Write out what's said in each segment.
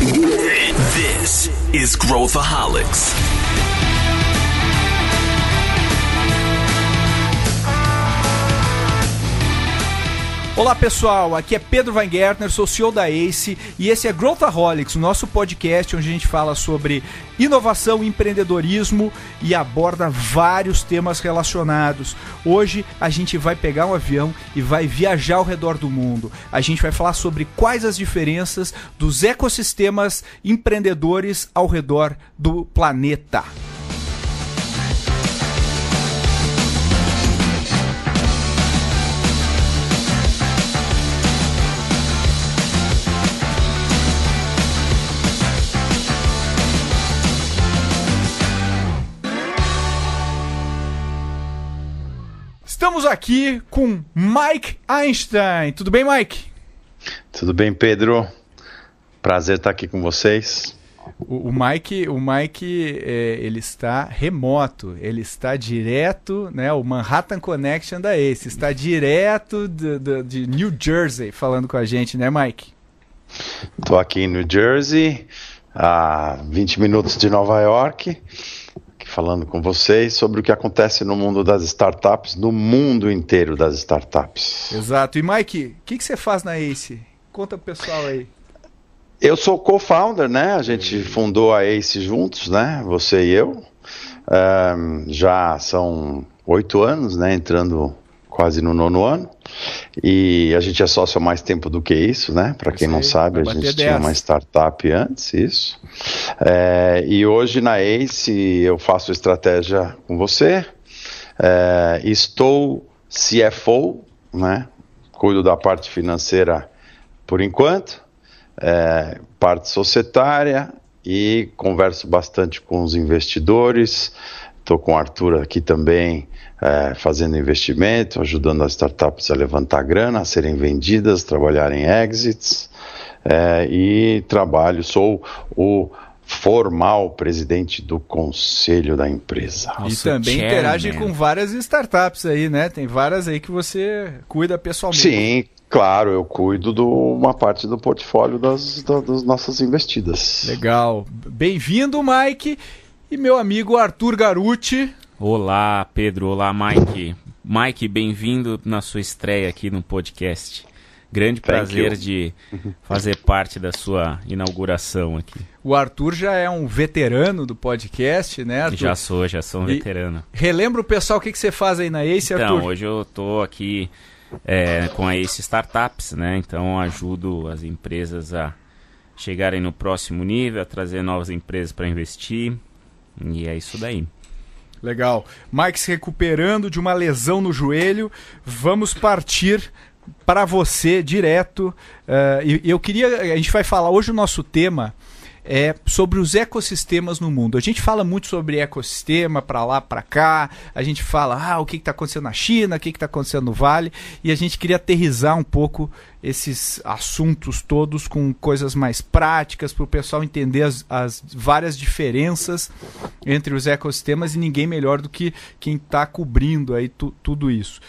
This is Growthaholics. Olá pessoal, aqui é Pedro Weingärtner, sou CEO da ACE e esse é Growthaholics, o nosso podcast onde a gente fala sobre inovação empreendedorismo e aborda vários temas relacionados. Hoje a gente vai pegar um avião e vai viajar ao redor do mundo. A gente vai falar sobre quais as diferenças dos ecossistemas empreendedores ao redor do planeta. Estamos aqui com Mike Einstein. Tudo bem, Mike? Tudo bem, Pedro. Prazer estar aqui com vocês. O, o Mike, o Mike é, ele está remoto, ele está direto, né? O Manhattan Connection da Ace está direto de, de, de New Jersey falando com a gente, né, Mike? Estou aqui em New Jersey, a 20 minutos de Nova York falando com vocês sobre o que acontece no mundo das startups, no mundo inteiro das startups. Exato. E Mike, o que, que, você faz na ACE? Conta pro pessoal aí. Eu sou co-founder, né? A gente fundou a ACE juntos, né? Você e eu. Um, já são oito anos, né? Entrando quase no nono ano. E a gente é sócio há mais tempo do que isso, né? Para quem não sabe, a gente tinha uma startup antes, isso. É, e hoje na ACE eu faço estratégia com você. É, estou CFO, né? Cuido da parte financeira por enquanto, é, parte societária e converso bastante com os investidores. Estou com o Arthur aqui também é, fazendo investimento, ajudando as startups a levantar grana, a serem vendidas, trabalharem exits. É, e trabalho, sou o formal presidente do conselho da empresa. E também chairman. interage com várias startups aí, né? Tem várias aí que você cuida pessoalmente. Sim, claro, eu cuido de uma parte do portfólio das, das, das nossas investidas. Legal. Bem-vindo, Mike. E meu amigo Arthur Garuti. Olá, Pedro. Olá, Mike. Mike, bem-vindo na sua estreia aqui no podcast. Grande prazer de fazer parte da sua inauguração aqui. O Arthur já é um veterano do podcast, né, Arthur? Já sou, já sou um e veterano. Relembra o pessoal o que, que você faz aí na Ace, então, Arthur? Então, hoje eu estou aqui é, com a Ace Startups, né? Então ajudo as empresas a chegarem no próximo nível, a trazer novas empresas para investir. E é isso daí. Legal. Mike se recuperando de uma lesão no joelho. Vamos partir para você direto. Uh, e eu queria. A gente vai falar hoje o nosso tema é sobre os ecossistemas no mundo. A gente fala muito sobre ecossistema para lá, para cá. A gente fala ah, o que está acontecendo na China, o que está acontecendo no Vale. E a gente queria aterrizar um pouco esses assuntos todos com coisas mais práticas para o pessoal entender as, as, várias diferenças entre os ecossistemas e ninguém melhor do que quem está cobrindo aí tu, tudo isso.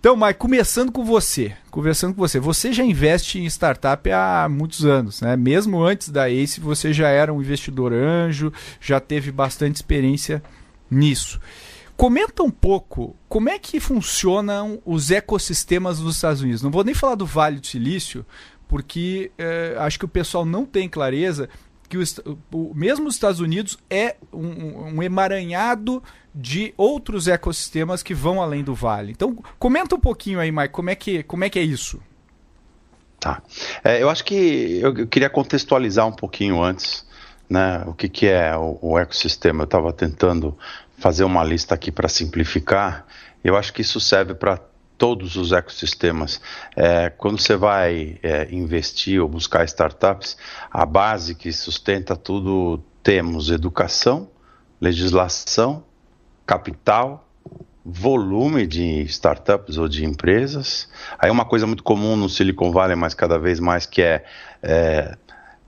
Então, Mike, começando com você, conversando com você, você já investe em startup há muitos anos, né? Mesmo antes da Ace, você já era um investidor anjo, já teve bastante experiência nisso. Comenta um pouco como é que funcionam os ecossistemas dos Estados Unidos. Não vou nem falar do Vale do Silício, porque é, acho que o pessoal não tem clareza que o, o, mesmo os Estados Unidos é um, um, emaranhado de outros ecossistemas que vão além do vale. Então, comenta um pouquinho aí, Mike, como é que, como é, que é isso? Tá. É, eu acho que eu, eu, queria contextualizar um pouquinho antes, né, o que, que é o, o ecossistema. Eu estava tentando fazer uma lista aqui para simplificar. Eu acho que isso serve para todos os ecossistemas. É, quando você vai é, investir ou buscar startups, a base que sustenta tudo temos educação, legislação, capital, volume de startups ou de empresas. Aí uma coisa muito comum no Silicon Valley, mas cada vez mais que é, é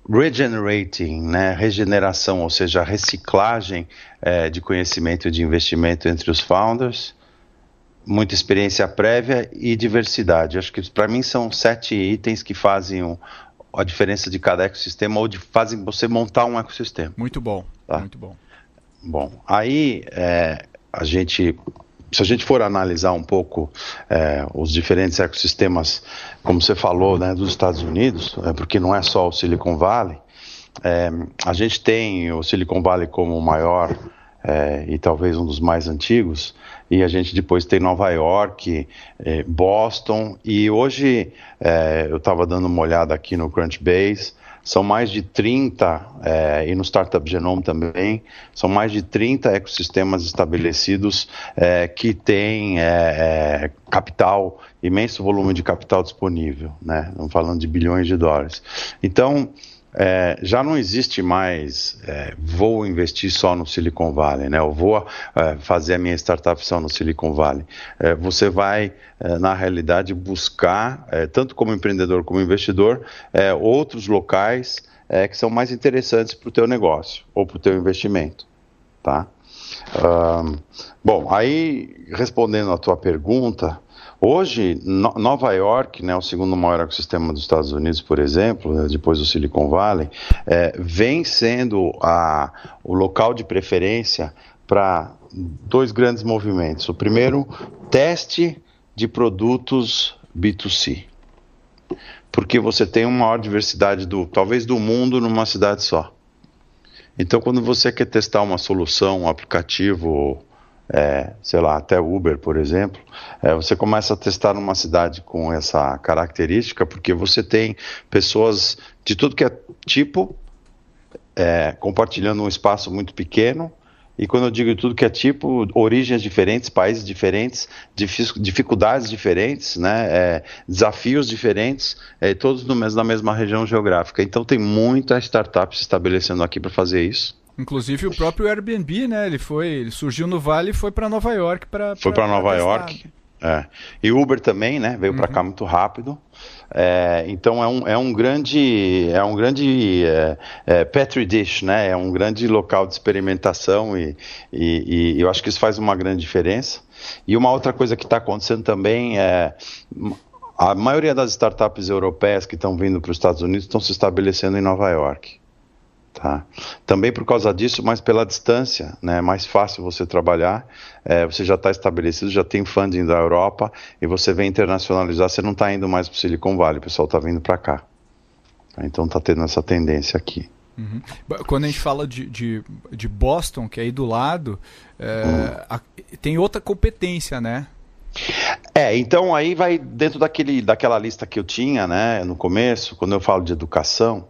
regenerating, né, regeneração, ou seja, reciclagem é, de conhecimento e de investimento entre os founders muita experiência prévia e diversidade. Acho que para mim são sete itens que fazem um, a diferença de cada ecossistema ou de fazem você montar um ecossistema. Muito bom, tá? muito bom. Bom, aí é, a gente, se a gente for analisar um pouco é, os diferentes ecossistemas, como você falou, né, dos Estados Unidos, é, porque não é só o Silicon Valley, é, a gente tem o Silicon Valley como o maior é, e talvez um dos mais antigos, e a gente depois tem Nova York, é, Boston, e hoje é, eu estava dando uma olhada aqui no Crunchbase, são mais de 30, é, e no Startup Genome também, são mais de 30 ecossistemas estabelecidos é, que têm é, capital, imenso volume de capital disponível, né? Estamos falando de bilhões de dólares. Então, é, já não existe mais é, vou investir só no Silicon Valley, né? Eu vou é, fazer a minha startup só no Silicon Valley. É, você vai, é, na realidade, buscar, é, tanto como empreendedor como investidor, outros locais que são mais interessantes para o teu negócio ou para o teu investimento, tá? Bom, aí respondendo à tua pergunta, Hoje, no Nova York, né, o segundo maior ecossistema dos Estados Unidos, por exemplo, né, depois do Silicon Valley, é, vem sendo a, o local de preferência para dois grandes movimentos. O primeiro, teste de produtos B2C. Porque você tem uma maior diversidade, do, talvez do mundo, numa cidade só. Então, quando você quer testar uma solução, um aplicativo é, sei lá, até Uber, por exemplo, é, você começa a testar numa cidade com essa característica, porque você tem pessoas de tudo que é tipo é, compartilhando um espaço muito pequeno. E quando eu digo tudo que é tipo, origens diferentes, países diferentes, dificuldades diferentes, né, é, desafios diferentes, é, todos no na mesma região geográfica. Então tem muita startup se estabelecendo aqui para fazer isso. Inclusive o próprio Airbnb, né? Ele foi, ele surgiu no Vale e foi para Nova York para Foi para Nova York. É. E Uber também, né? Veio uhum. para cá muito rápido. É, então é um, é um grande é um grande é, é, petri dish, né? É um grande local de experimentação e, e, e eu acho que isso faz uma grande diferença. E uma outra coisa que está acontecendo também é a maioria das startups europeias que estão vindo para os Estados Unidos estão se estabelecendo em Nova York. Tá? Também por causa disso, mas pela distância, né, é mais fácil você trabalhar, é, você já está estabelecido, já tem funding da Europa e você vem internacionalizar, você não está indo mais para o Silicon Valley, o pessoal está vindo para cá. Então está tendo essa tendência aqui. Uhum. Quando a gente fala de, de, de, Boston, que é aí do lado, é, uhum. a, tem outra competência, né? É, então aí vai dentro daquele, daquela lista que eu tinha, né, no começo, quando eu falo de educação,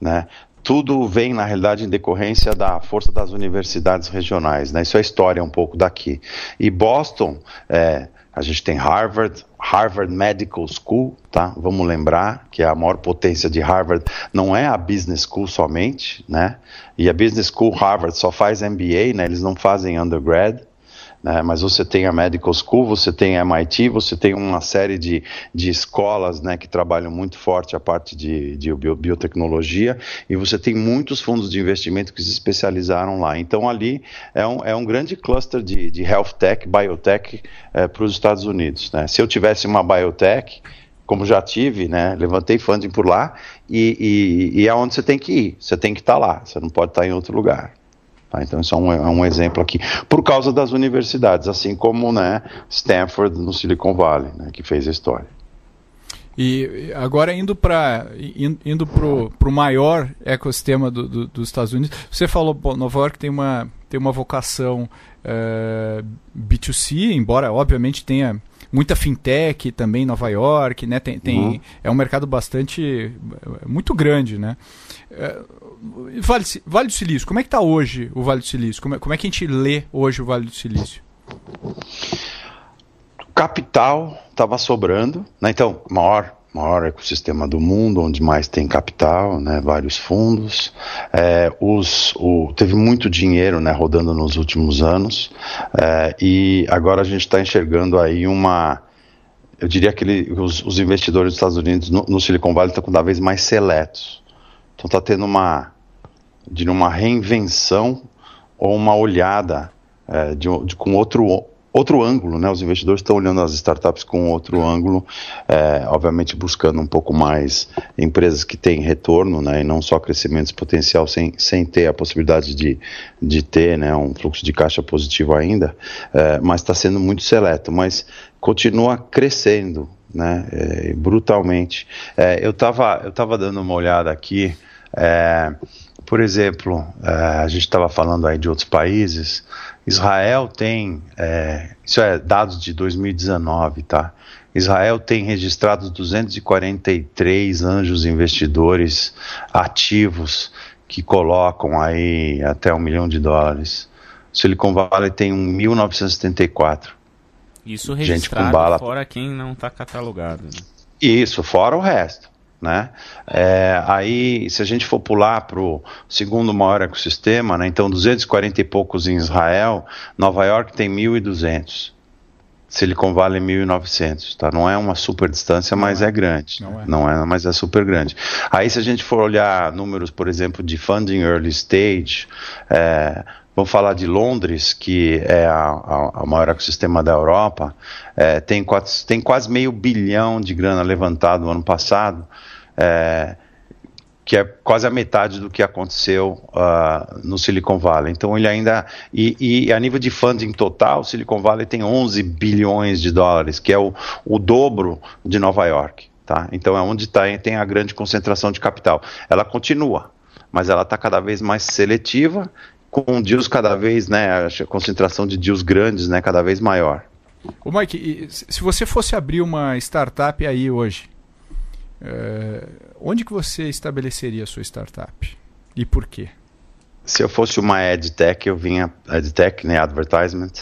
né? Tudo vem, na realidade, em decorrência da força das universidades regionais. Né? Isso é história um pouco daqui. E Boston, é, a gente tem Harvard, Harvard Medical School, tá? Vamos lembrar que a maior potência de Harvard não é a Business School somente, né? E a Business School Harvard só faz MBA, né? Eles não fazem undergrad né? mas você tem a Medical School, você tem a MIT, você tem uma série de, de escolas né, que trabalham muito forte a parte de, de biotecnologia e você tem muitos fundos de investimento que se especializaram lá. Então ali é um, é um grande cluster de, de health tech, biotech é, para os Estados Unidos. Né? Se eu tivesse uma biotech, como já tive, né? Levantei funding por lá e, e, e é onde você tem que ir. Você tem que estar tá lá. Você não pode estar tá em outro lugar. Tá? Então, isso é um, é um, exemplo aqui, por causa das universidades, assim como né, Stanford no Silicon Valley, né, que fez a história. E agora indo para indo para o maior ecossistema do, do, dos Estados Unidos, você falou, bom, Nova York tem uma, tem uma vocação uh, eh, B2C, embora obviamente tenha muita fintech também em Nova York, né? Tem, tem uhum. é um mercado bastante muito grande, né? Uh, vale, vale do Silício, como é que está hoje o Vale do Silício? Como é, como é que a gente lê hoje o Vale do Silício? Capital estava sobrando, né? Então, maior maior ecossistema do mundo, onde mais tem capital, né, vários fundos. É, os, o, teve muito dinheiro né, rodando nos últimos anos é, e agora a gente está enxergando aí uma. Eu diria que ele, os, os, investidores dos Estados Unidos no, no Silicon Valley estão cada vez mais seletos. Então está tendo uma, de uma reinvenção ou uma olhada é, de, de, com outro outro ângulo, né? Os investidores estão olhando as startups com outro ângulo, é, obviamente buscando um pouco mais empresas que têm retorno, né? E não só crescimento potencial sem, sem ter a possibilidade de, de ter, né? Um fluxo de caixa positivo ainda, é, mas está sendo muito seleto, mas continua crescendo, né? É, brutalmente. É, eu estava eu tava dando uma olhada aqui. É, por exemplo, é, a gente estava falando aí de outros países. Israel tem, é, isso é dados de 2019, tá? Israel tem registrados 243 anjos investidores ativos que colocam aí até um milhão de dólares. Silicon Valley tem um 1974. Isso registrado Gente com bala... fora quem não está catalogado. Né? Isso, fora o resto. Né? É, aí, se a gente for pular para o segundo maior ecossistema, né, então 240 e poucos em Israel, Nova York tem 1.200, Silicon Valley 1.900, tá? Não é uma super distância, não mas é. é, grande. Não é. não é, mas é super grande. Aí, se a gente for olhar números, por exemplo, de funding early stage, é, vamos falar de Londres, que é a, a, a maior ecossistema da Europa, é, tem, quatro, tem quase meio bilhão de grana levantado no ano passado, é, que é quase a metade do que aconteceu uh, no Silicon Valley. Então ele ainda e, e, a nível de funding total, o Silicon Valley tem 11 bilhões de dólares, que é o, o dobro de Nova York. Tá? Então é onde tá, tem a grande concentração de capital. Ela continua, mas ela está cada vez mais seletiva com deals cada vez, né, a concentração de deals grandes, né, cada vez maior. O Mike, se você fosse abrir uma startup aí hoje, é, onde que você estabeleceria a sua startup e por quê? Se eu fosse uma edtech, eu vinha edtech, né, advertisement,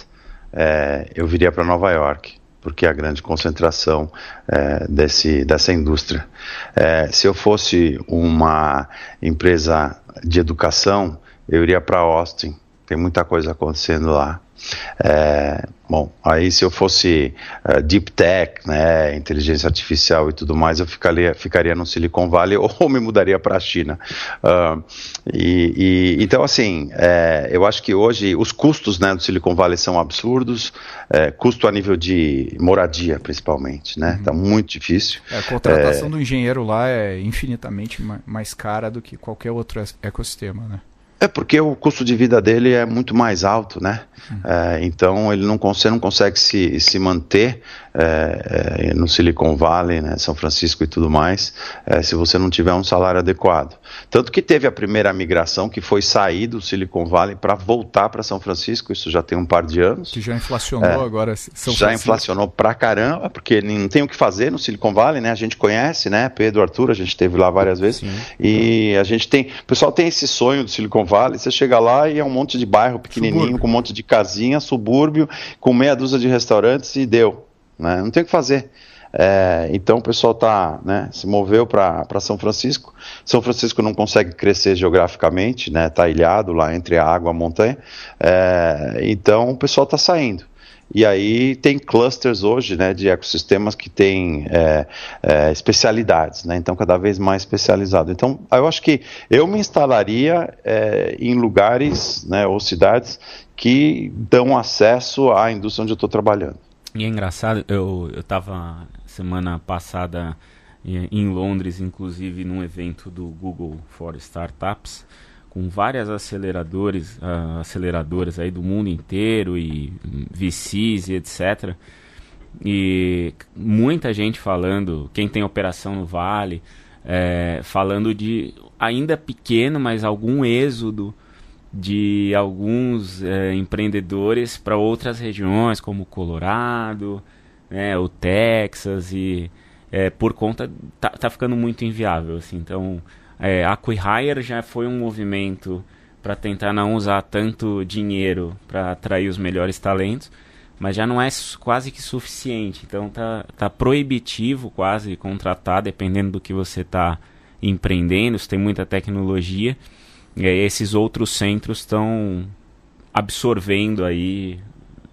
é, eu viria para Nova York porque é a grande concentração é, desse, dessa indústria. É, se eu fosse uma empresa de educação, eu iria para Austin. Tem muita coisa acontecendo lá. É, bom, aí se eu fosse uh, deep tech, né, inteligência artificial e tudo mais, eu ficaria, ficaria no Silicon Valley ou me mudaria para a China. Uh, e, e, então, assim, é, eu acho que hoje os custos né, do Silicon Valley são absurdos, é, custo a nível de moradia, principalmente, né? Está uhum. muito difícil. É, a contratação é. do engenheiro lá é infinitamente mais cara do que qualquer outro ecossistema, né? É porque o custo de vida dele é muito mais alto, né? Uhum. É, então ele não, você não consegue se, se manter é, é, no Silicon Valley, né, São Francisco e tudo mais, é, se você não tiver um salário adequado. Tanto que teve a primeira migração que foi sair do Silicon Valley para voltar para São Francisco, isso já tem um par de anos. Que já inflacionou é, agora São Já Francisco. inflacionou pra caramba, porque não tem o que fazer no Silicon Valley, né? A gente conhece, né? Pedro Arthur, a gente esteve lá várias vezes. Sim. E a gente tem. O pessoal tem esse sonho do Silicon Valley, você chega lá e é um monte de bairro pequenininho, subúrbio. com um monte de casinha, subúrbio, com meia dúzia de restaurantes e deu. Né? Não tem o que fazer. É, então o pessoal tá, né, se moveu para São Francisco. São Francisco não consegue crescer geograficamente, né, tá ilhado lá entre a água e a montanha. É, então o pessoal está saindo. E aí tem clusters hoje né, de ecossistemas que têm é, é, especialidades, né, então cada vez mais especializado. Então eu acho que eu me instalaria é, em lugares né, ou cidades que dão acesso à indústria onde eu estou trabalhando. E é engraçado, eu, eu semana passada em Londres, inclusive num evento do Google for Startups, com várias aceleradores, uh, aceleradoras aí do mundo inteiro e VCs e etc. E muita gente falando, quem tem operação no Vale, é, falando de ainda pequeno, mas algum êxodo de alguns é, empreendedores para outras regiões, como o Colorado, né, o Texas, e é, por conta. Tá, tá ficando muito inviável. Assim, então, é, a Acquihire já foi um movimento para tentar não usar tanto dinheiro para atrair os melhores talentos, mas já não é quase que suficiente. Então, tá, tá proibitivo quase contratar, dependendo do que você está empreendendo, se tem muita tecnologia. E aí esses outros centros estão absorvendo aí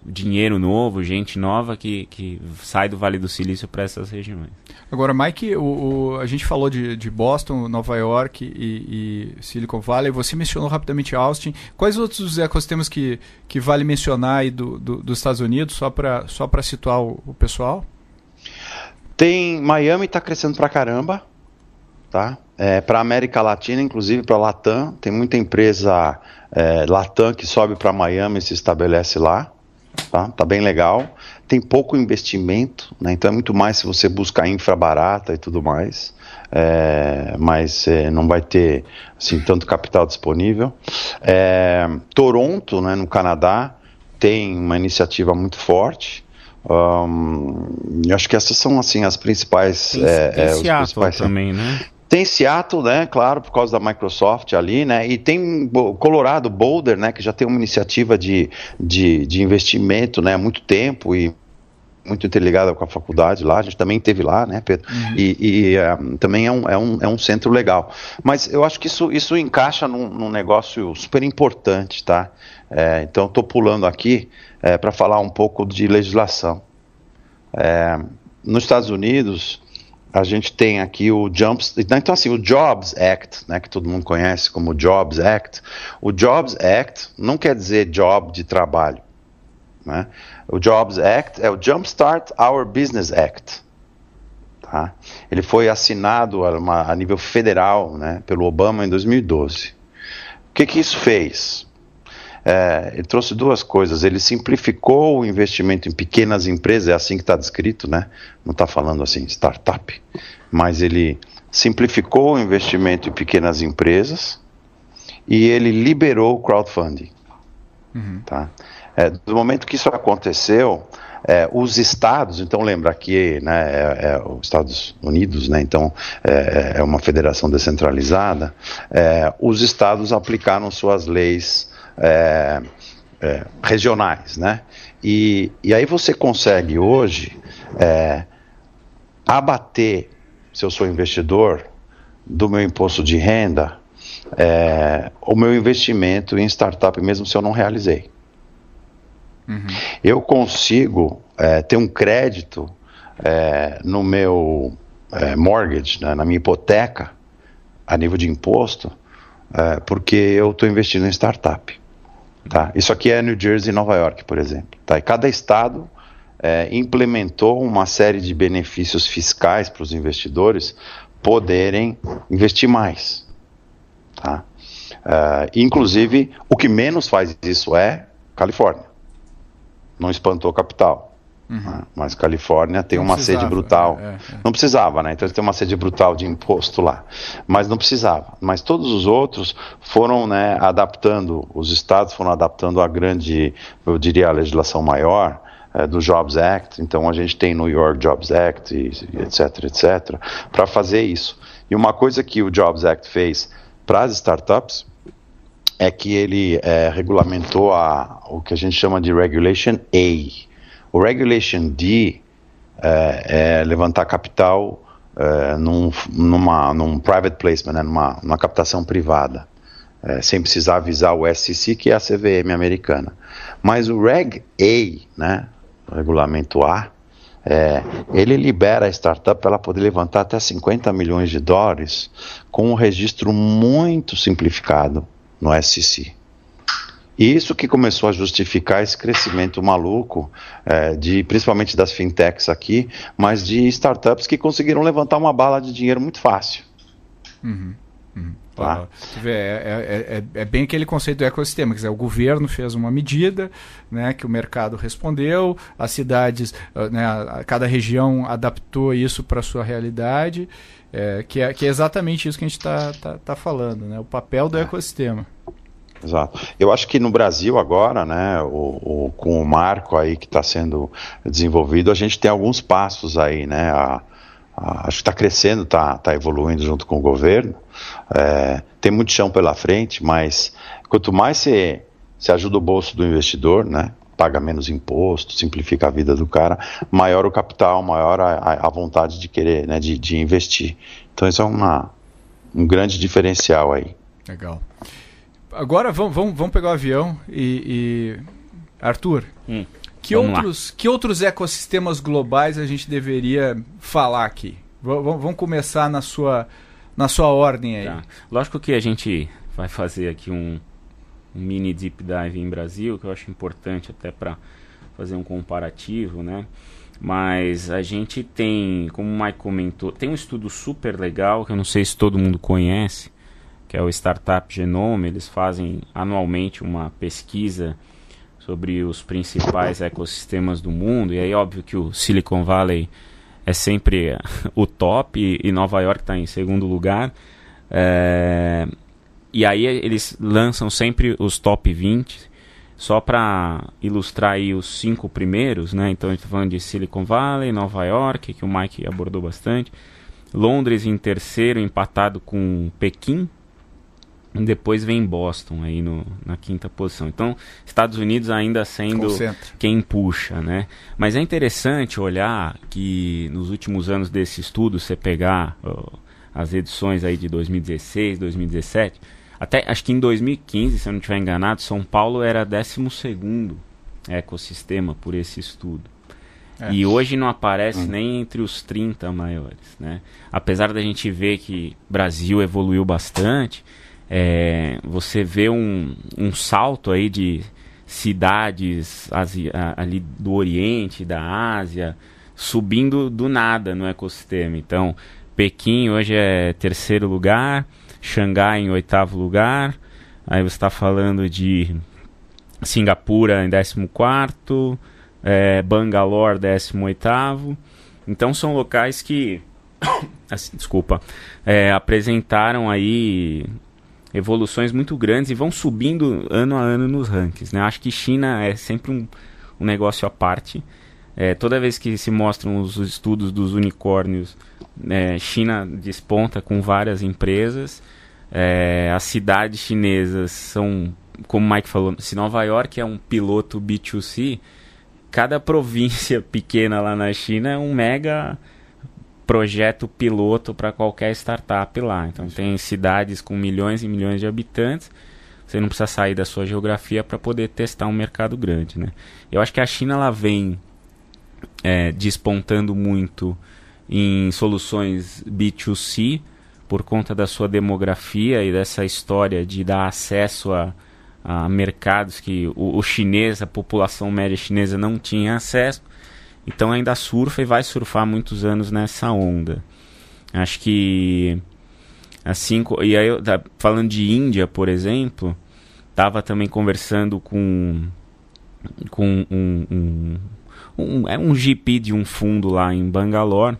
dinheiro novo, gente nova que, que sai do Vale do Silício para essas regiões. Agora, Mike, o, o, a gente falou de, de Boston, Nova York e, e, Silicon Valley. Você mencionou rapidamente Austin. Quais outros ecossistemas que, que vale mencionar aí do, do, dos Estados Unidos, só para só situar o, o pessoal? Tem Miami está crescendo pra caramba, tá? É, para América Latina, inclusive para Latam, tem muita empresa é, Latam que sobe para Miami e se estabelece lá, tá? Tá bem legal. Tem pouco investimento, né? Então é muito mais se você busca infra barata e tudo mais. É, mas é, não vai ter assim, tanto capital disponível. É, Toronto, né, no Canadá, tem uma iniciativa muito forte. Um, acho que essas são assim as principais. Tem, é, tem é, Seattle principais, também, né? Tem Seattle, né? Claro, por causa da Microsoft ali, né? E tem Colorado, Boulder, né? Que já tem uma iniciativa de, de, de investimento, né? Há muito tempo e muito interligada com a faculdade lá, a gente também teve lá, né, Pedro? Uhum. E, e uh, também é um, é, um, é um centro legal. Mas eu acho que isso, isso encaixa num, num negócio super importante, tá? É, então, estou pulando aqui é, para falar um pouco de legislação. É, nos Estados Unidos, a gente tem aqui o Jumps, então assim, o Jobs Act, né, que todo mundo conhece como Jobs Act. O Jobs Act não quer dizer job de trabalho, né? O Jobs Act é o Jumpstart Our Business Act. Tá? Ele foi assinado a, uma, a nível federal né, pelo Obama em 2012. O que, que isso fez? É, ele trouxe duas coisas. Ele simplificou o investimento em pequenas empresas, é assim que está descrito, né? Não está falando assim startup, mas ele simplificou o investimento em pequenas empresas e ele liberou o crowdfunding. Uhum. Tá? É, do momento que isso aconteceu, é, os estados, então lembra que né, é, é, os Estados Unidos, né, então é, é uma federação descentralizada, é, os estados aplicaram suas leis é, regionais, né? E, e aí você consegue hoje abater, se eu sou investidor, do meu imposto de renda, o meu investimento em startup, mesmo se eu não realizei. Uhum. Eu consigo é, ter um crédito é, no meu é, mortgage, né, na minha hipoteca, a nível de imposto, é, porque eu estou investindo em startup. Tá? Isso aqui é New Jersey e Nova York, por exemplo. Tá? E cada estado é, implementou uma série de benefícios fiscais para os investidores poderem investir mais. Tá? Uh, inclusive, o que menos faz isso é Califórnia não espantou capital. Uhum. Né? Mas Califórnia tem não uma sede brutal. É, é, é. Não precisava, né? Então tem uma sede brutal de imposto lá. Mas não precisava. Mas todos os outros foram né, adaptando, os estados foram adaptando a grande, eu diria, a legislação maior é, do Jobs Act. Então a gente tem New York Jobs Act, e, etc, etc, para fazer isso. E uma coisa que o Jobs Act fez para as startups é que ele é, regulamentou a, o que a gente chama de Regulation A. O Regulation D é, é levantar capital é, num, numa, num private placement, né, numa, numa captação privada, é, sem precisar avisar o SEC, que é a CVM americana. Mas o Reg A, né, regulamento A, é, ele libera a startup para ela poder levantar até 50 milhões de dólares com um registro muito simplificado no SEC. Isso que começou a justificar esse crescimento maluco, é, de principalmente das fintechs aqui, mas de startups que conseguiram levantar uma bala de dinheiro muito fácil. Uhum. Uhum. Tá. É, é, é, é, bem aquele conceito do ecossistema, quer dizer, o governo fez uma medida, né, que o mercado respondeu, as cidades, ah, né, cada região adaptou isso para a sua realidade, é, que, é, que é exatamente isso que a gente está tá, tá falando, né, o papel do ecossistema. Exato. Eu acho que no Brasil agora, né, o, o com o marco aí que está sendo desenvolvido, a gente tem alguns passos aí, né, a, a, acho que está crescendo, está tá evoluindo junto com o governo, é, tem muito chão pela frente, mas quanto mais você, ajuda o bolso do investidor, né, paga menos imposto, simplifica a vida do cara, maior o capital, maior a, a vontade de querer, né, de, de investir. Então isso é uma, um grande diferencial aí. Legal. Agora vamos, vamos, vamos pegar o avião e, e... Arthur, hum. Que outros, que outros ecossistemas globais a gente deveria falar aqui? V vamos começar na sua, na sua ordem aí. Tá. Lógico que a gente vai fazer aqui um, um mini deep dive em Brasil, que eu acho importante até para fazer um comparativo, né? Mas a gente tem, como o Mike comentou, tem um estudo super legal que eu não sei se todo mundo conhece, que é o Startup Genome. Eles fazem anualmente uma pesquisa sobre os principais ecossistemas do mundo. E aí, óbvio que o Silicon Valley é sempre o top e Nova York está em segundo lugar. É... E aí eles lançam sempre os top 20 só para ilustrar aí os cinco primeiros, né? Então a gente está falando de Silicon Valley, Nova York, que o Mike abordou bastante. Londres em terceiro, empatado com Pequim. Depois vem Boston aí no, na quinta posição. Então, Estados Unidos ainda sendo Concentra. quem puxa, né? Mas é interessante olhar que nos últimos anos desse estudo, você pegar as edições aí de 2016, 2017 até acho que em 2015, se eu não estiver enganado, São Paulo era 12 ecossistema por esse estudo. É. E hoje não aparece hum. nem entre os 30 maiores. Né? Apesar da gente ver que Brasil evoluiu bastante, é, você vê um, um salto aí de cidades ali do Oriente, da Ásia, subindo do nada no ecossistema. Então, Pequim hoje é terceiro lugar, Xangai em oitavo lugar. Aí você está falando de Singapura em décimo quarto, é, Bangalore décimo oitavo. Então são locais que, assim, desculpa, é, apresentaram aí evoluções muito grandes e vão subindo ano a ano nos rankings. Né? Acho que China é sempre um, um negócio à parte. É, toda vez que se mostram os estudos dos unicórnios, é, China desponta com várias empresas. É, as cidades chinesas são, como o Mike falou, se Nova York é um piloto B2C, cada província pequena lá na China é um mega projeto piloto para qualquer startup lá. Então tem cidades com milhões e milhões de habitantes. Você não precisa sair da sua geografia para poder testar um mercado grande, né? Eu acho que a China ela vem é, despontando muito em soluções B2C por conta da sua demografia e dessa história de dar acesso a, a mercados que o, o, chinês, a população média chinesa não tinha acesso. Então ainda surfa e vai surfar muitos anos nessa onda. Acho que assim, e aí falando de Índia, por exemplo, estava também conversando com com um, um, um, é um GP de um fundo lá em Bangalore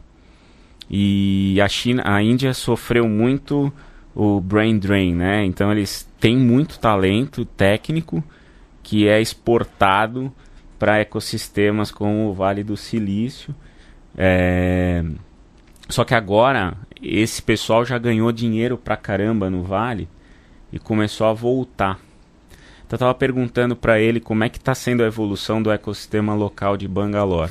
e a China, a Índia sofreu muito o brain drain, né? Então eles têm muito talento técnico que é exportado para ecossistemas como o Vale do Silício. É... Só que agora esse pessoal já ganhou dinheiro pra caramba no Vale e começou a voltar. Então eu estava perguntando para ele como é que está sendo a evolução do ecossistema local de Bangalore.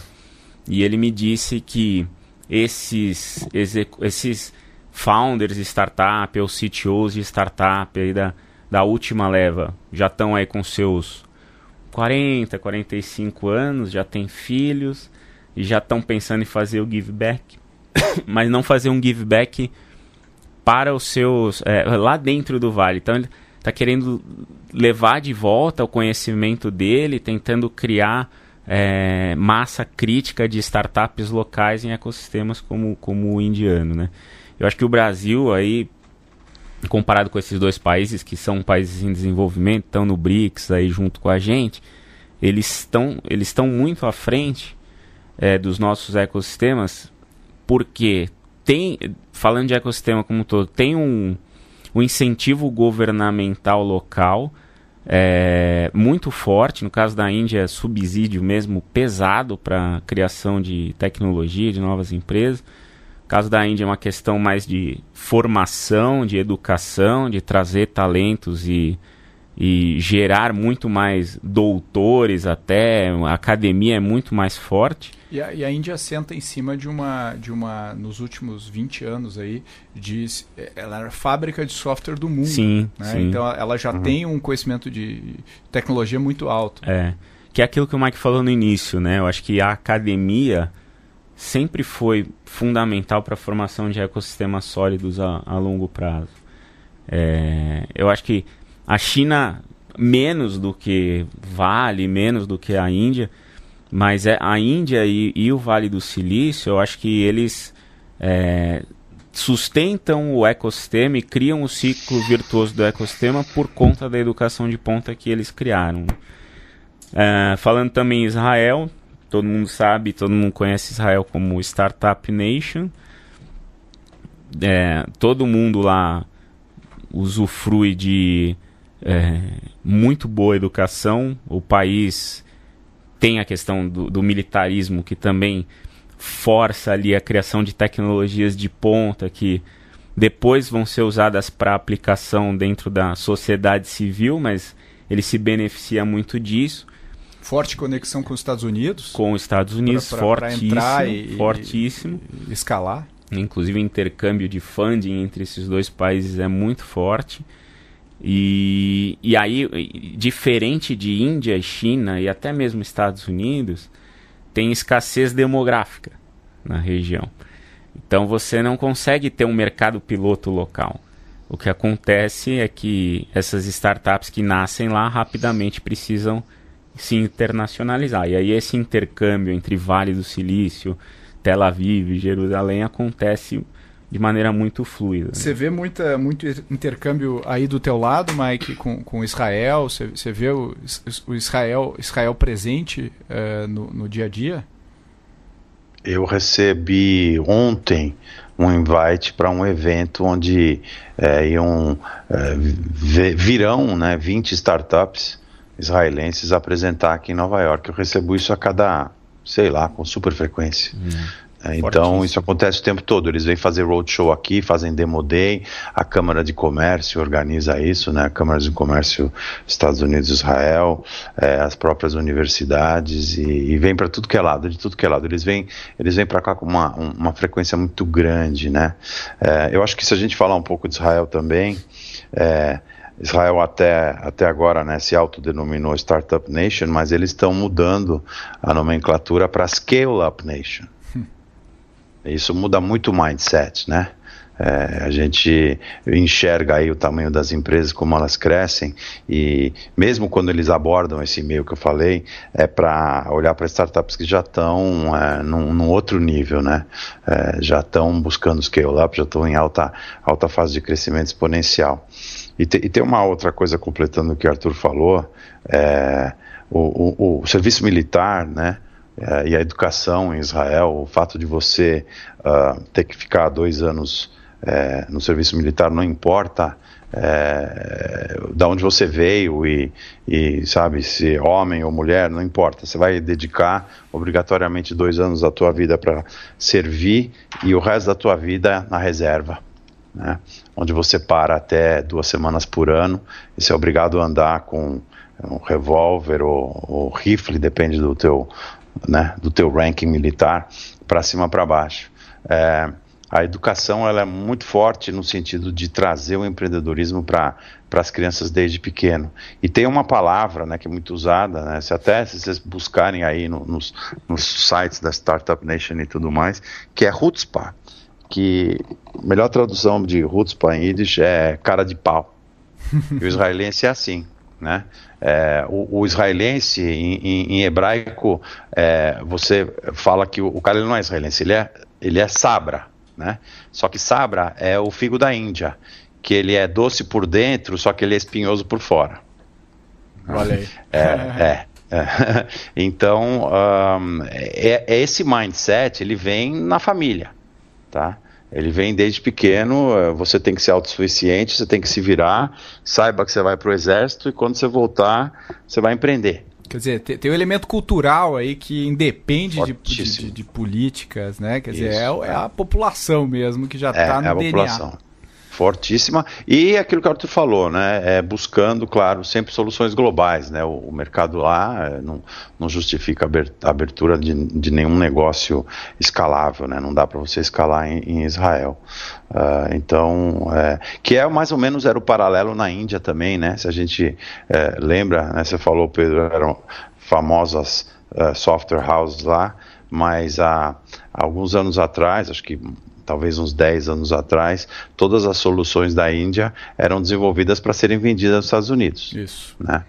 E ele me disse que esses, esses founders de startup ou CTOs de startup aí da, da última leva já estão aí com seus 40, 45 anos, já têm filhos e já estão pensando em fazer o give back, mas não fazer um give back para os seus é, lá dentro do vale. Então ele está querendo levar de volta o conhecimento dele, tentando criar é, massa crítica de startups locais em ecossistemas como, como o indiano, né? Eu acho que o Brasil aí, comparado com esses dois países que são países em desenvolvimento, estão no BRICS aí junto com a gente, eles estão eles estão muito à frente é, dos nossos ecossistemas, porque tem, falando de ecossistema como um todo, tem um, um incentivo governamental local é, muito forte. No caso da Índia, é subsídio mesmo pesado para criação de tecnologia, de novas empresas. Caso da Índia, é uma questão mais de formação, de educação, de trazer talentos e, e gerar muito mais doutores até. A academia é muito mais forte. E a, e a, Índia senta em cima de uma, de uma, nos últimos 20 anos aí, de, ela era a fábrica de software do mundo. Sim, né? sim. Então ela já uhum. tem um conhecimento de tecnologia muito alto. É. que é aquilo que o Mike falou no início, né? Eu acho que a academia sempre foi fundamental para a formação de ecossistemas sólidos a, a longo prazo. É, eu acho que a China menos do que Vale, menos do que a Índia, mas é a Índia e, e o Vale do Silício, eu acho que eles é, sustentam o ecossistema e criam o ciclo virtuoso do ecossistema por conta da educação de ponta que eles criaram. É, falando também em Israel, todo mundo sabe, todo mundo conhece Israel como Startup Nation. É, todo mundo lá usufrui de é, muito boa educação. O país tem a questão do, do, militarismo que também força ali a criação de tecnologias de ponta que depois vão ser usadas para aplicação dentro da sociedade civil, mas ele se beneficia muito disso. Forte conexão com os Estados Unidos. Com os Estados Unidos, pra, pra, fortíssimo. Pra e, fortíssimo. E, escalar. Inclusive o intercâmbio de funding entre esses dois países é muito forte. E, e aí, diferente de Índia, China e até mesmo Estados Unidos, tem escassez demográfica na região. Então você não consegue ter um mercado piloto local. O que acontece é que essas startups que nascem lá rapidamente precisam se internacionalizar. E aí esse intercâmbio entre Vale do Silício, Tel Aviv e Jerusalém acontece de maneira muito fluida. Você né? vê muita, muito intercâmbio aí do teu lado, Mike, com, com Israel? Você, você vê o, o Israel, Israel presente uh, no, no dia a dia? Eu recebi ontem um invite para um evento onde é, iam, é, virão né, 20 startups israelenses apresentar aqui em Nova York. Eu recebo isso a cada, sei lá, com super frequência. Hum. É, então isso acontece o tempo todo. Eles vêm fazer roadshow aqui, fazem demo day. A Câmara de Comércio organiza isso, né? A Câmara de Comércio Estados Unidos, Israel, é, as próprias universidades e, e vem para tudo que é lado, de tudo que é lado. Eles vêm, eles vêm para cá com uma, uma frequência muito grande, né? É, eu acho que se a gente falar um pouco de Israel também, é, Israel até, até agora né, se autodenominou Startup Nation, mas eles estão mudando a nomenclatura para Scale Up Nation. Isso muda muito o mindset, né? É, a gente enxerga aí o tamanho das empresas, como elas crescem, e mesmo quando eles abordam esse e-mail que eu falei, é para olhar para startups que já estão é, num, num, outro nível, né? É, já estão buscando scale-up, já estão em alta, alta fase de crescimento exponencial. E, te, e, tem uma outra coisa completando o que o Arthur falou, é, o, o, o serviço militar, né? é, e a educação em Israel, o fato de você uh, ter que ficar dois anos é, no serviço militar, não importa é, da onde você veio e, e, sabe, se homem ou mulher, não importa. Você vai dedicar obrigatoriamente dois anos da tua vida para servir e o resto da tua vida na reserva. Né? Onde você para até duas semanas por ano e você é obrigado a andar com um revólver ou, ou rifle, depende do teu, né, do teu ranking militar para cima para baixo. É, a educação ela é muito forte no sentido de trazer o empreendedorismo para as crianças desde pequeno. E tem uma palavra né, que é muito usada, né, se até se vocês buscarem aí no, nos, nos sites da Startup Nation e tudo mais, que é Hutzpah, que a melhor tradução de Hutzpah em Yiddish é cara de pau. e o israelense é assim, né? É, o, o, israelense, em, em, em hebraico, é, você fala que o, o, cara não é israelense, ele é, ele é sabra, né? Só que sabra é o figo da Índia, que ele é doce por dentro, só que ele é espinhoso por fora. Olha aí. É, é. é. Então, um, é, é, esse mindset, ele vem na família, tá? Ele vem desde pequeno, eh, você tem que ser autossuficiente, você tem que se virar, saiba que você vai para o exército e quando você voltar, você vai empreender. Quer dizer, tem, tem um elemento cultural aí que independe de, de, de, políticas, né? Quer Isso, dizer, é, é, a população mesmo que já está é, no é a DNA. População. Fortíssima. E aquilo que o Arthur falou, né? É buscando, claro, sempre soluções globais, né? O, o mercado lá é, não, não justifica a abertura de, de nenhum negócio escalável, né? Não dá para você escalar em, em Israel. Uh, então, é, que é mais ou menos era o paralelo na Índia também, né? Se a gente é, lembra, né? Você falou, Pedro, eram famosas uh, software houses lá, mas há alguns anos atrás, acho que talvez uns 10 anos atrás, todas as soluções da Índia eram desenvolvidas para serem vendidas nos Estados Unidos. Isso. Né?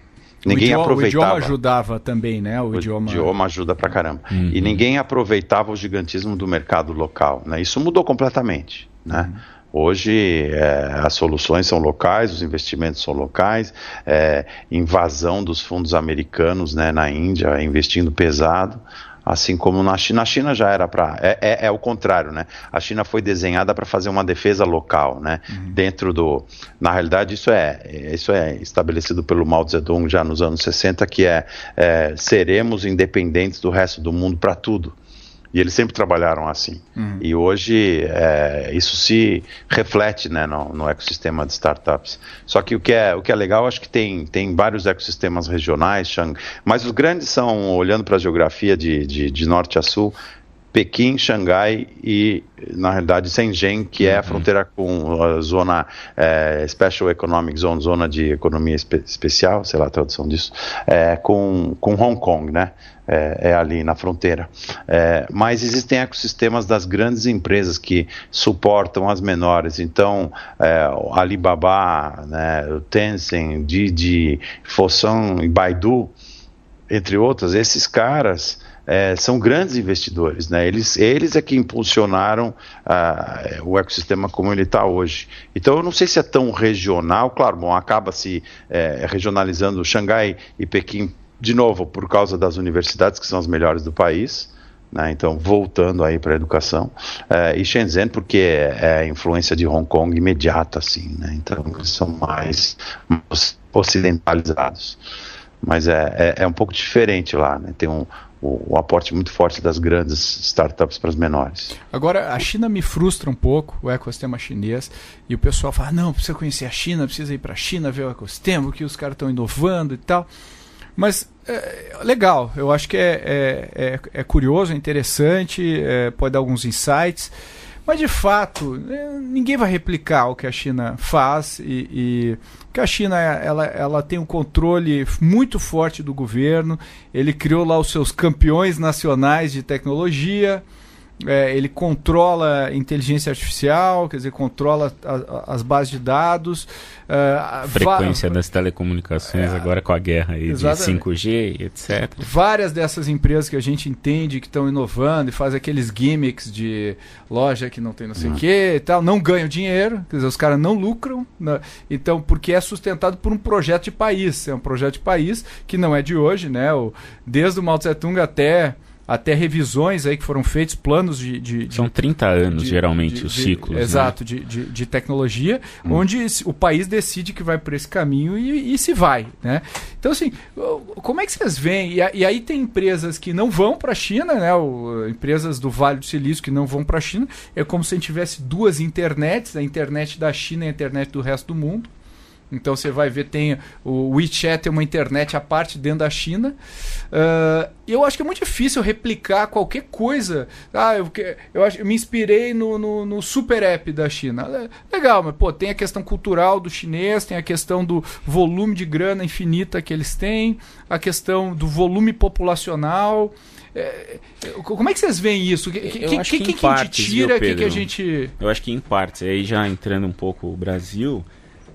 Ninguém o idioma, aproveitava. O idioma ajudava também, né? O, o idioma... idioma ajuda pra caramba. Uhum. E ninguém aproveitava o gigantismo do mercado local. Né? Isso mudou completamente. Né? Uhum. Hoje é, as soluções são locais, os investimentos são locais, é, invasão dos fundos americanos né, na Índia, investindo pesado assim como na China. A China já era para. É, é, é, o contrário, né? A China foi desenhada para fazer uma defesa local, né? Uhum. Dentro do. Na realidade, isso é, isso é estabelecido pelo Mao Zedong já nos anos 60, que é, é seremos independentes do resto do mundo para tudo. E eles sempre trabalharam assim. Uhum. E hoje é, isso se reflete né, no, no, ecossistema de startups. Só que o que é, o que é legal, acho que tem, tem vários ecossistemas regionais, mas os grandes são, olhando para a geografia de, de, de norte a sul, Pequim, Xangai e, na realidade, Shenzhen, que é a uhum. fronteira com a zona é, Special Economic Zone, zona de economia espe especial, sei lá a tradução disso, é, com, com Hong Kong, né? É, é ali na fronteira. É, mas existem ecossistemas das grandes empresas que suportam as menores. Então, é, Alibaba, né, Tencent, Didi, Fosun e Baidu, entre outras, esses caras é, são grandes investidores, né? Eles, eles é que impulsionaram uh, o ecossistema como ele está hoje. Então eu não sei se é tão regional, claro, bom, acaba se é, regionalizando Xangai e Pequim de novo por causa das universidades que são as melhores do país. Né, então, voltando aí para a educação, é, e Shenzhen porque é, é, a influência de Hong Kong imediata, assim, né, então eles são mais ocidentalizados mas é, é, é, um pouco diferente lá, né? Tem um, o, aporte muito forte das grandes startups para as menores. Agora, a China me frustra um pouco, o ecossistema chinês, e o pessoal fala, não, precisa conhecer a China, precisa ir para a China ver o ecossistema, que os caras estão inovando e tal. Mas, é, legal, eu acho que é, é, é, é curioso, é interessante, é, pode dar alguns insights. Mas de fato, é, ninguém vai replicar o que a China faz e, e que a China ela, ela tem um controle muito forte do governo. Ele criou lá os seus campeões nacionais de tecnologia é, ele controla inteligência artificial, quer dizer, controla a, a, as bases de dados. Uh, Frequência das telecomunicações é, agora com a guerra aí de 5G, etc. Várias dessas empresas que a gente entende que estão inovando e fazem aqueles gimmicks de loja que não tem não sei o uhum. que e tal, não ganham dinheiro, quer dizer, os caras não lucram. Né? Então, porque é sustentado por um projeto de país. É um projeto de país que não é de hoje, né? O, desde o Mao Tse Tung até até revisões aí que foram feitos, planos de. de, de São 30 anos, de, geralmente, os ciclos. Né? Exato, né? de, de, tecnologia, hum. onde o país decide que vai por esse caminho e, e, se vai. Né? Então, assim, como é que vocês veem? E, e aí tem empresas que não vão para a China, né? O, empresas do Vale do Silício que não vão para a China. É como se a gente tivesse duas internets, a internet da China e a internet do resto do mundo. Então você vai ver, tem o WeChat, é uma internet à parte dentro da China. Uh, eu acho que é muito difícil replicar qualquer coisa. Ah, eu, eu, acho, eu me inspirei no, no, no, super app da China. Legal, mas pô, tem a questão cultural do chinês, tem a questão do volume de grana infinita que eles têm, a questão do volume populacional. É, como é que vocês veem isso? Quem que, que, que, que, a gente tira? Viu, que, a gente. Eu acho que em partes, aí já entrando um pouco o Brasil.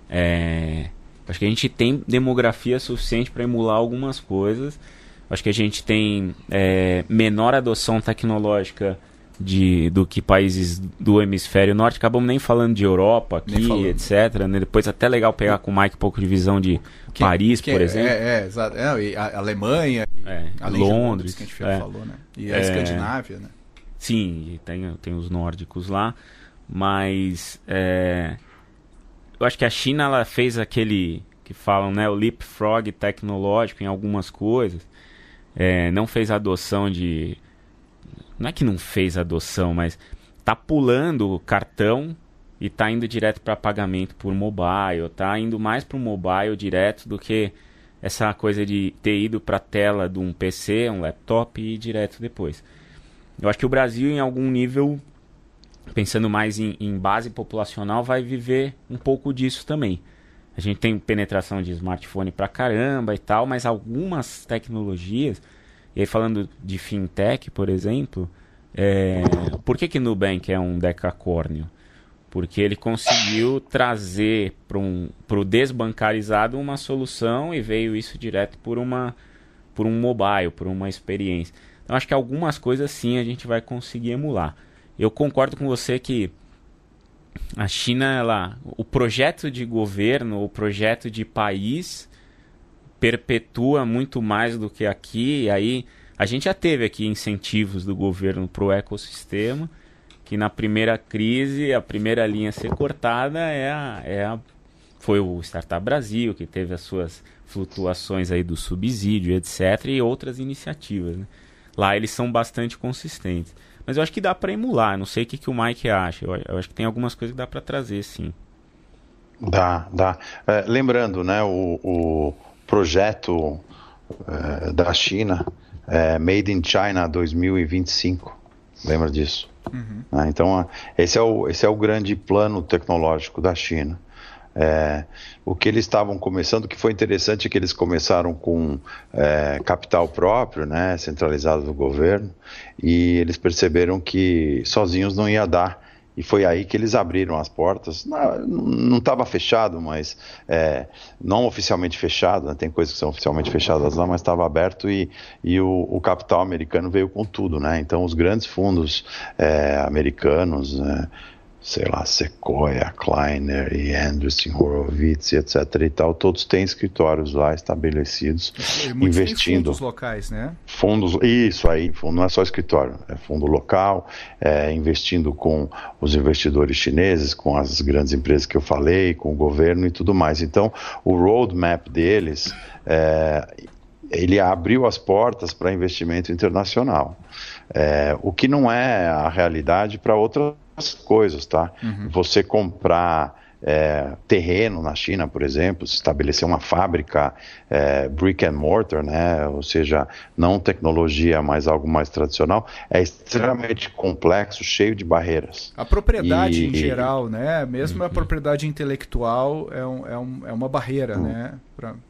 É, acho que a gente tem demografia suficiente para emular algumas coisas. Acho que a gente tem é, menor adoção tecnológica de, do que países do hemisfério norte. Acabamos nem falando de Europa aqui, etc. Né? Depois até legal pegar com o Mike um pouco de visão de que, Paris, que por é, exemplo. É, é, exato. É, a Alemanha, é, Londres, que a gente é. falou, né? E a é. Escandinávia, né? Sim, tem, tem os nórdicos lá, mas eu acho que a China ela fez aquele que falam, né, o leapfrog tecnológico em algumas coisas. É, não fez adoção de não é que não fez adoção, mas tá pulando o cartão e está indo direto para pagamento por mobile, está indo mais para o mobile direto do que essa coisa de ter ido para a tela de um PC, um laptop e ir direto depois. Eu acho que o Brasil, em algum nível, pensando mais em, em base populacional, vai viver um pouco disso também. A gente tem penetração de smartphone pra caramba e tal, mas algumas tecnologias, e aí falando de fintech, por exemplo, é, por que que Nubank é um decacórnio? Porque ele conseguiu trazer para um, o desbancarizado uma solução e veio isso direto por, uma, por um mobile, por uma experiência. Então acho que algumas coisas sim a gente vai conseguir emular. Eu concordo com você que a China, ela, o projeto de governo, o projeto de país perpetua muito mais do que aqui. E aí a gente já teve aqui incentivos do governo para o ecossistema, que na primeira crise, a primeira linha a ser cortada é a, é a, foi o Startup Brasil, que teve as suas flutuações aí do subsídio, etc., e outras iniciativas. Né? Lá eles são bastante consistentes. Mas eu acho que dá para emular. Não sei o que, que o Mike acha. Eu, eu acho que tem algumas coisas que dá para trazer, sim. Dá, dá. É, lembrando, né, o, o projeto é, da China, é, Made in China 2025. Lembra disso? Uhum. É, então, esse é, o, esse é o grande plano tecnológico da China. É, o que eles estavam começando, o que foi interessante é que eles começaram com é, capital próprio, né, centralizado do governo, e eles perceberam que sozinhos não ia dar. E foi aí que eles abriram as portas. Não estava fechado, mas é, não oficialmente fechado. Né? Tem coisas que são oficialmente fechadas lá, mas estava aberto e, e o, o, capital americano veio com tudo, né? Então os grandes fundos é, americanos, né? Sei lá, Sequoia, Kleiner e Andreessen Horowitz, etc. e tal, todos têm escritórios lá estabelecidos, investindo. fundos locais, né? Fundos, isso aí, não é só escritório, é fundo local, é, investindo com os investidores chineses, com as grandes empresas que eu falei, com o governo e tudo mais. Então, o roadmap deles, é, ele abriu as portas para investimento internacional. É, o que não é a realidade para outras coisas, tá? Uhum. Você comprar é, terreno na China, por exemplo, estabelecer uma fábrica é, brick and mortar, né, ou seja, não tecnologia, mas algo mais tradicional, é extremamente complexo, cheio de barreiras. A propriedade e, em geral, né, mesmo a uhum. propriedade intelectual é, um, é, um, é uma barreira, uhum. né,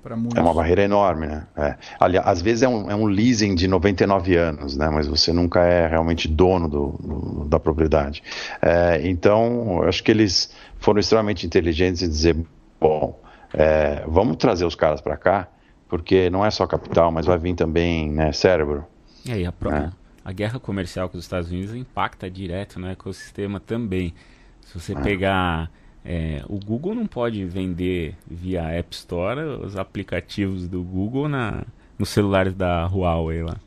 para muitos. É uma barreira enorme, né. É. Aliás, às vezes é um, é um leasing de 99 anos, né, mas você nunca é realmente dono do, do da propriedade. É, então, eu acho que eles foram extremamente inteligentes e dizer, bom, é, vamos trazer os caras para cá, porque não é só capital, mas vai vir também né, cérebro. E aí, a, própria, é. a guerra comercial com os Estados Unidos impacta direto no ecossistema também. Se você é. pegar. É, o Google não pode vender via App Store os aplicativos do Google na, nos celulares da Huawei lá.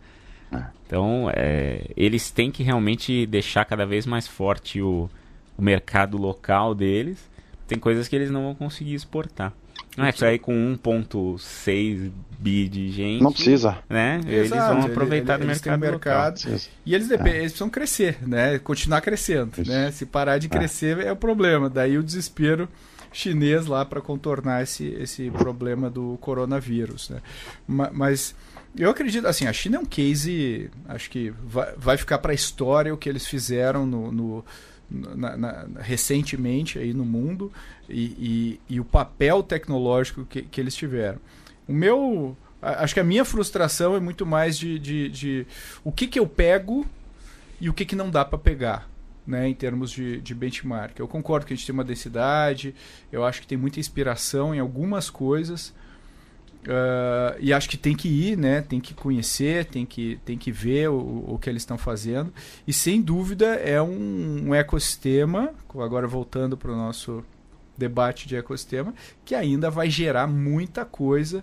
É. Então, é, eles têm que realmente deixar cada vez mais forte o, o mercado local deles, tem coisas que eles não vão conseguir exportar. Não é aí com 1.6 bi de gente. Não precisa. Né? Exato, eles vão aproveitar ele, ele, do mercado. mercado e eles, dependem, é. eles precisam crescer, né? Continuar crescendo. Né? Se parar de é. crescer é. é o problema. Daí o desespero chinês lá para contornar esse, esse problema do coronavírus. Né? Mas eu acredito, assim, a China é um case, acho que vai, vai ficar para a história o que eles fizeram no, no na, na, recentemente aí no mundo e, e, e o papel tecnológico que, que, eles tiveram. O meu. Acho que a minha frustração é muito mais de, de, de o que, que eu pego e o que, que não dá para pegar. Né, em termos de, de benchmark. Eu concordo que a gente tem uma densidade, eu acho que tem muita inspiração em algumas coisas, Uh, e acho que tem que ir, né? Tem que conhecer, tem que, tem que ver o, o que eles estão fazendo. E sem dúvida é um, um ecossistema, agora voltando para o nosso debate de ecossistema, que ainda vai gerar muita coisa.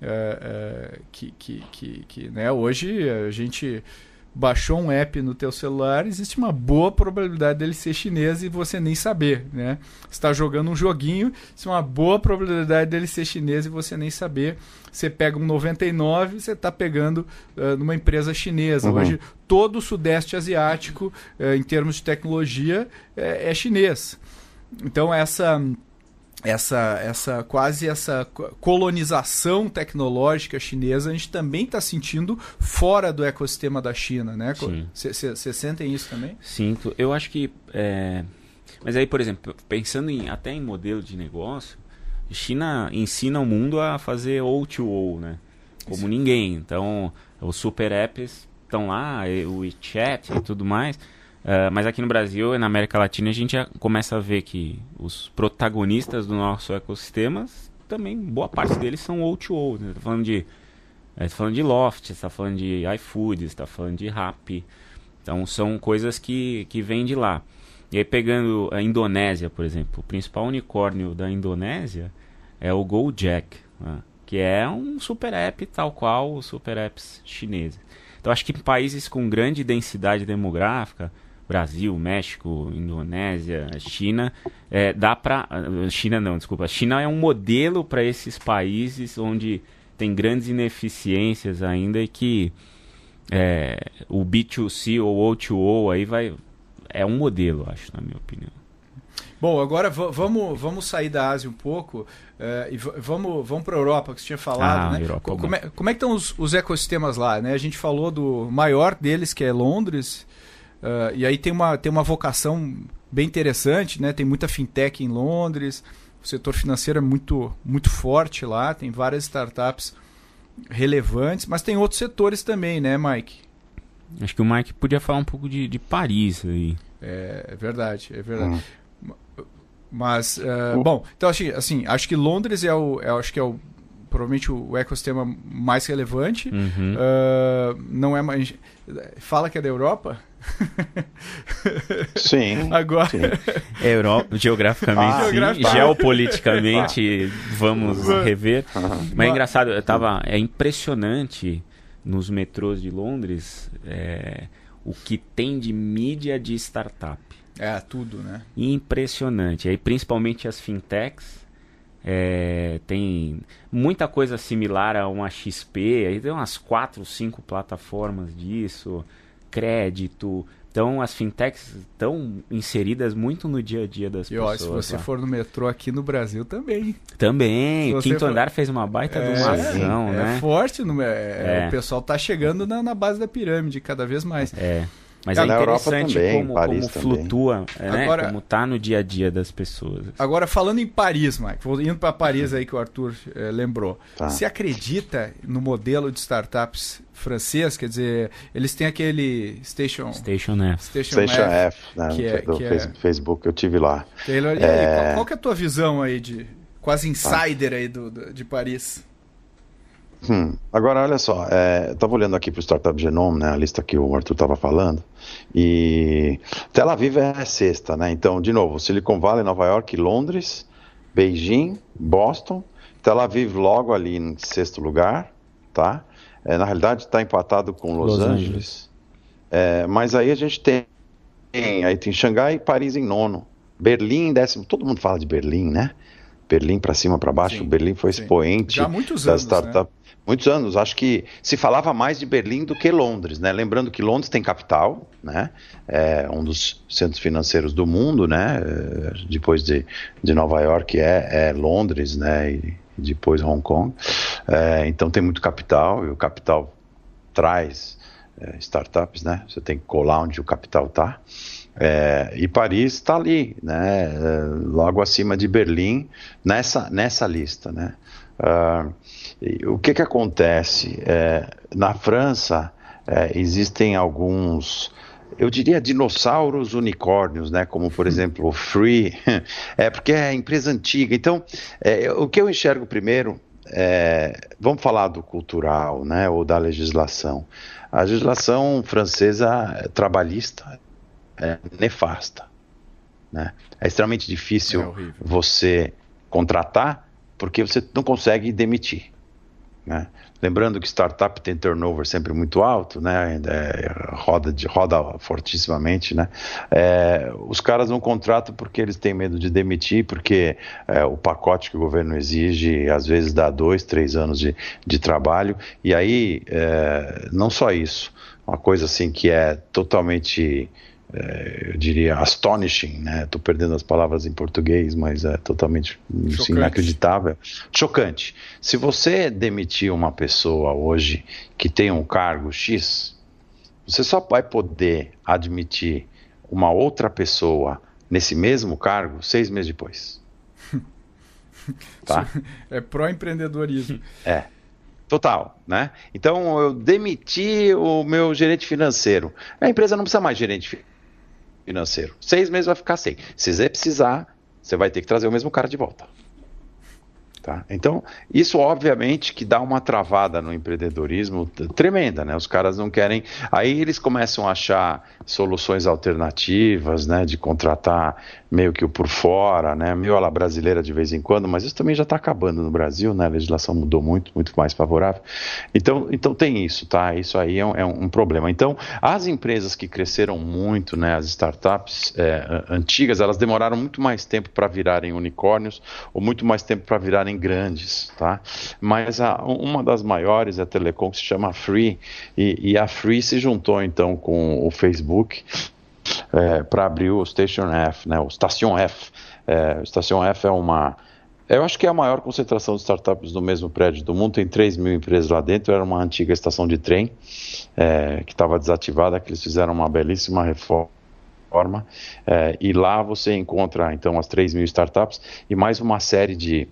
Uh, uh, que, que, que, que né? Hoje a gente baixou um app no teu celular, existe uma boa probabilidade dele ser chinês e você nem saber, né? está jogando um joguinho, existe uma boa probabilidade dele ser chinês e você nem saber. Você pega um 99, você está pegando uh, numa empresa chinesa. Uhum. Hoje todo o sudeste asiático, uh, em termos de tecnologia, é, é chinês. Então essa essa, essa quase essa colonização tecnológica chinesa a gente também está sentindo fora do ecossistema da China, né? Vocês sentem isso também? Sinto. Eu acho que. É... Mas aí, por exemplo, pensando em, até em modelo de negócio, China ensina o mundo a fazer O2O, né? Como Sim. ninguém. Então, os super apps estão lá, o WeChat e tudo mais. Uh, mas aqui no Brasil e na América Latina a gente já começa a ver que os protagonistas do nosso ecossistema também, boa parte deles são O2O. Né? Tá falando de, é, tá falando de Loft, está falando de iFood, está falando de Rappi. Então são coisas que, que vêm de lá. E aí pegando a Indonésia, por exemplo, o principal unicórnio da Indonésia é o Gojek, né? que é um super app tal qual os super apps chineses. Então acho que em países com grande densidade demográfica, Brasil, México, Indonésia, China, é, dá para China não, desculpa, a China é um modelo para esses países onde tem grandes ineficiências ainda e que é, o B2C ou O2O aí vai é um modelo, acho, na minha opinião. Bom, agora vamos, vamos sair da Ásia um pouco uh, e vamos, vamos para a Europa, que você tinha falado. Ah, né? Europa, como, é, como é que estão os, os ecossistemas lá? Né? A gente falou do maior deles, que é Londres, Uh, e aí tem uma, tem uma vocação bem interessante, né? Tem muita fintech em Londres, o setor financeiro é muito, muito forte lá, tem várias startups relevantes, mas tem outros setores também, né, Mike? Acho que o Mike podia falar um pouco de, de Paris aí. É, é verdade, é verdade. Hum. Mas, uh, bom, então assim, assim, acho que Londres é o, é, acho que é o provavelmente o, ecossistema mais relevante. Uhum. Uh, não é mais. Fala que é da Europa? Sim. Agora. Sim. Europa, geograficamente, ah, sim. geopoliticamente, vamos rever. Uhum. Mas é engraçado, eu tava, é impressionante nos metrôs de Londres é, o que tem de mídia de startup. É, tudo, né? Impressionante. Aí, principalmente as fintechs é, tem muita coisa similar a uma XP, aí tem umas quatro, cinco plataformas disso, crédito. Então as fintechs estão inseridas muito no dia a dia das e, pessoas. E se você lá. for no metrô aqui no Brasil também. Também. O Quinto for... Andar fez uma baita é, de uma ação, é, né? É forte, no, é, é, o pessoal está chegando na, na, base da pirâmide cada vez mais. É. Mas é interessante também, como, como flutua, né? Agora, como tá no dia a dia das pessoas. Agora, falando em Paris, Mike, indo para Paris aí que o Arthur eh, lembrou. Tá. Você acredita no modelo de startups francês? Quer dizer, eles têm aquele Station... Station F. Station, Station F, F né, que é, do que é... Facebook, eu tive lá. Taylor, é... aí, qual, qual que é a tua visão aí de quase insider aí do, do de Paris? Hum, agora, olha só, é, estava olhando aqui para o Startup Genome, né, a lista que o Arthur estava falando, e Tel Aviv é sexta, né? Então, de novo, Silicon Valley, Nova York, Londres, Beijing, Boston, Tel Aviv logo ali em sexto lugar, tá? É, na realidade está empatado com Los, Los Angeles, Angeles. É, mas aí a gente tem, aí tem Xangai e Paris em nono, Berlim em décimo, todo mundo fala de Berlim, né? Berlim para cima, para baixo, sim, Berlim foi sim. expoente Já há muitos da anos, startup. Né? Muitos anos. Acho que se falava mais de Berlim do que Londres, né? Lembrando que Londres tem capital, né? É um dos centros financeiros do mundo, né? É, depois de, de Nova York é, é Londres, né? E, depois Hong Kong. É, então tem muito capital e o capital traz é, startups, né? Você tem que colar onde o capital está. É, e Paris está ali, né, é, logo acima de Berlim, nessa, nessa lista. Né? Uh, o que, que acontece? É, na França é, existem alguns, eu diria dinossauros unicórnios, né? Como por exemplo o Free, é porque é empresa antiga. Então, é, o que eu enxergo primeiro, é, vamos falar do cultural, né? Ou da legislação. A legislação francesa trabalhista é nefasta, né? É extremamente difícil é você contratar porque você não consegue demitir. Né? Lembrando que startup tem turnover sempre muito alto, né? É, roda, de, roda fortissimamente. Né? É, os caras não contratam porque eles têm medo de demitir, porque é, o pacote que o governo exige às vezes dá dois, três anos de, de trabalho. E aí, é, não só isso, uma coisa assim que é totalmente é, eu diria, astonishing, né? Estou perdendo as palavras em português, mas é totalmente assim, inacreditável. Chocante. Se você demitir uma pessoa hoje que tem um cargo X, você só vai poder admitir uma outra pessoa nesse mesmo cargo seis meses depois. tá? É pró-empreendedorismo. É. Total, né? Então eu demiti o meu gerente financeiro. A empresa não precisa mais de gerente financeiro. Seis meses vai ficar sem. Se você precisar, você vai ter que trazer o mesmo cara de volta. Tá? Então, isso obviamente que dá uma travada no empreendedorismo tremenda, né? Os caras não querem. Aí eles começam a achar soluções alternativas, né? De contratar meio que o por fora, né? Meio a brasileira de vez em quando, mas isso também já está acabando no Brasil, né? A legislação mudou muito, muito mais favorável. Então, então tem isso, tá? Isso aí é um, é um problema. Então, as empresas que cresceram muito, né? As startups é, antigas, elas demoraram muito mais tempo para virarem unicórnios ou muito mais tempo para virarem grandes, tá? Mas a, uma das maiores é a Telecom, que se chama Free, e, e a Free se juntou então com o Facebook é, para abrir o Station F, né? O Station F. É, o Station F é uma eu acho que é a maior concentração de startups no mesmo prédio do mundo. Tem 3 mil empresas lá dentro. Era uma antiga estação de trem é, que estava desativada, que eles fizeram uma belíssima reforma forma, é, e lá você encontra então as 3 mil startups e mais uma série de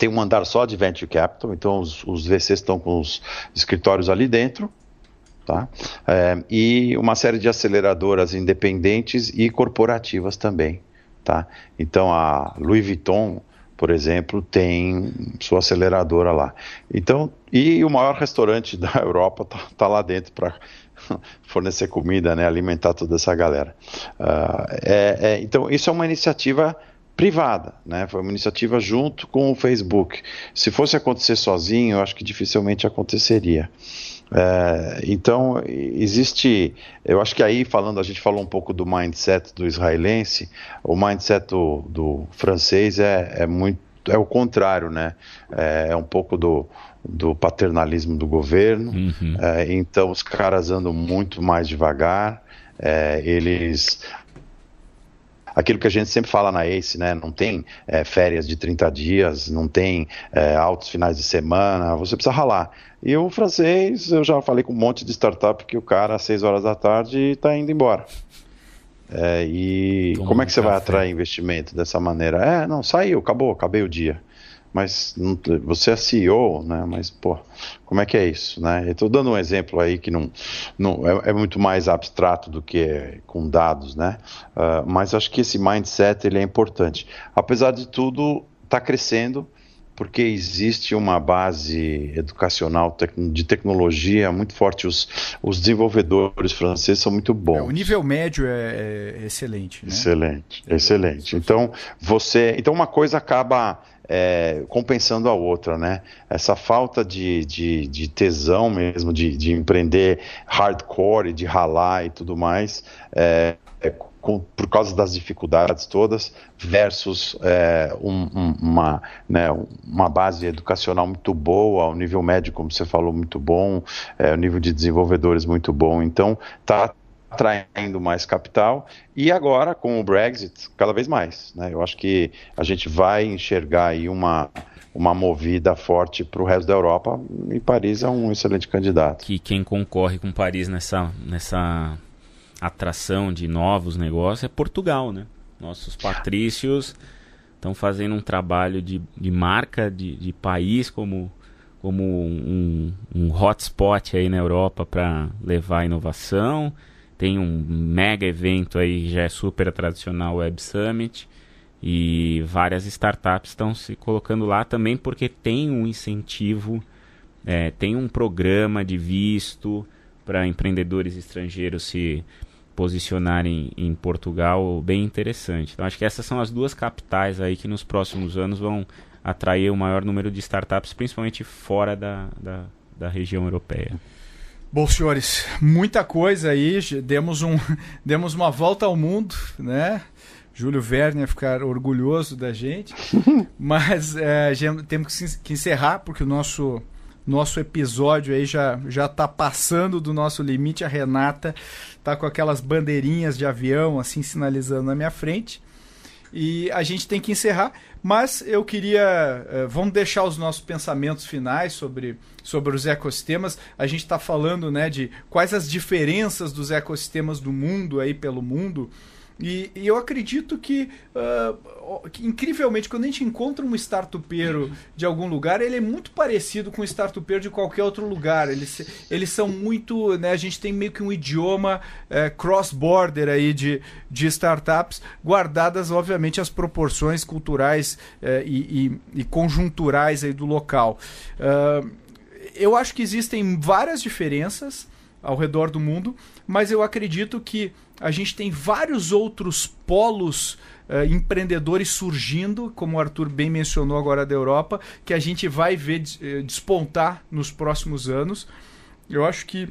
tem um andar só de venture capital, então os, os VCs estão com os escritórios ali dentro, tá? É, e uma série de aceleradoras independentes e corporativas também, tá? Então a Louis Vuitton, por exemplo, tem sua aceleradora lá. Então, e o maior restaurante da Europa tá, tá lá dentro para fornecer comida, né, alimentar toda essa galera. Uh, é, é, então, isso é uma iniciativa privada, né? Foi uma iniciativa junto com o Facebook. Se fosse acontecer sozinho, eu acho que dificilmente aconteceria. É, então existe, eu acho que aí falando, a gente falou um pouco do mindset do israelense, o mindset do, do francês é, é muito é o contrário, né? É, é um pouco do, do paternalismo do governo. Uhum. É, então os caras andam muito mais devagar. É, eles aquilo que a gente sempre fala na ACE, né? Não tem é, férias de 30 dias, não tem é, altos finais de semana, você precisa ralar. E o francês, eu já falei com um monte de startup que o cara às 6 horas da tarde está indo embora. É, e Toma como é que você café. vai atrair investimento dessa maneira? É, não, saiu, acabou, acabei o dia mas você é CEO, né? Mas pô, como é que é isso, né? Eu estou dando um exemplo aí que não, não é, é, muito mais abstrato do que com dados, né? Uh, mas acho que esse mindset ele é importante. Apesar de tudo, está crescendo porque existe uma base educacional de tecnologia muito forte. Os, os desenvolvedores franceses são muito bons. É, o nível médio é, é excelente. Né? Excelente, excelente. Então você, então uma coisa acaba é, compensando a outra, né? Essa falta de, de, de tesão mesmo, de, de empreender hardcore, de ralar e tudo mais, é, é com, por causa das dificuldades todas, versus é, um, um, uma, né, uma base educacional muito boa, o nível médio, como você falou, muito bom, é, o nível de desenvolvedores muito bom. Então, tá atraindo mais capital e agora com o Brexit cada vez mais. Né? Eu acho que a gente vai enxergar aí uma, uma movida forte para o resto da Europa e Paris é um excelente candidato. Que quem concorre com Paris nessa, nessa atração de novos negócios é Portugal, né? Nossos patrícios estão fazendo um trabalho de, de marca de, de país como como um, um hotspot aí na Europa para levar inovação tem um mega evento aí, já é super tradicional, Web Summit. E várias startups estão se colocando lá também porque tem um incentivo, é, tem um programa de visto para empreendedores estrangeiros se posicionarem em Portugal bem interessante. Então acho que essas são as duas capitais aí que nos próximos anos vão atrair o maior número de startups, principalmente fora da, da, da região europeia. Bom, senhores, muita coisa aí. Demos, um, demos uma volta ao mundo, né? Júlio Werner ficar orgulhoso da gente. Mas é, temos que encerrar, porque o nosso, nosso episódio aí já já tá passando do nosso limite. A Renata tá com aquelas bandeirinhas de avião assim sinalizando na minha frente. E a gente tem que encerrar, mas eu queria. Uh, vamos deixar os nossos pensamentos finais sobre, sobre os ecossistemas. A gente está falando né, de quais as diferenças dos ecossistemas do mundo aí pelo mundo. E, e eu acredito que, uh, incrivelmente, quando a gente encontra um startupeiro de algum lugar, ele é muito parecido com um startupeiro de qualquer outro lugar. Eles, eles são muito. Né, a gente tem meio que um idioma uh, cross-border aí de, de startups, guardadas, obviamente, as proporções culturais uh, e, e, e, conjunturais aí do local. eu acho que existem várias diferenças ao redor do mundo, mas eu acredito que a gente tem vários outros polos uh, empreendedores surgindo, como o Arthur bem mencionou agora da Europa, que a gente vai ver uh, despontar nos próximos anos. Eu acho que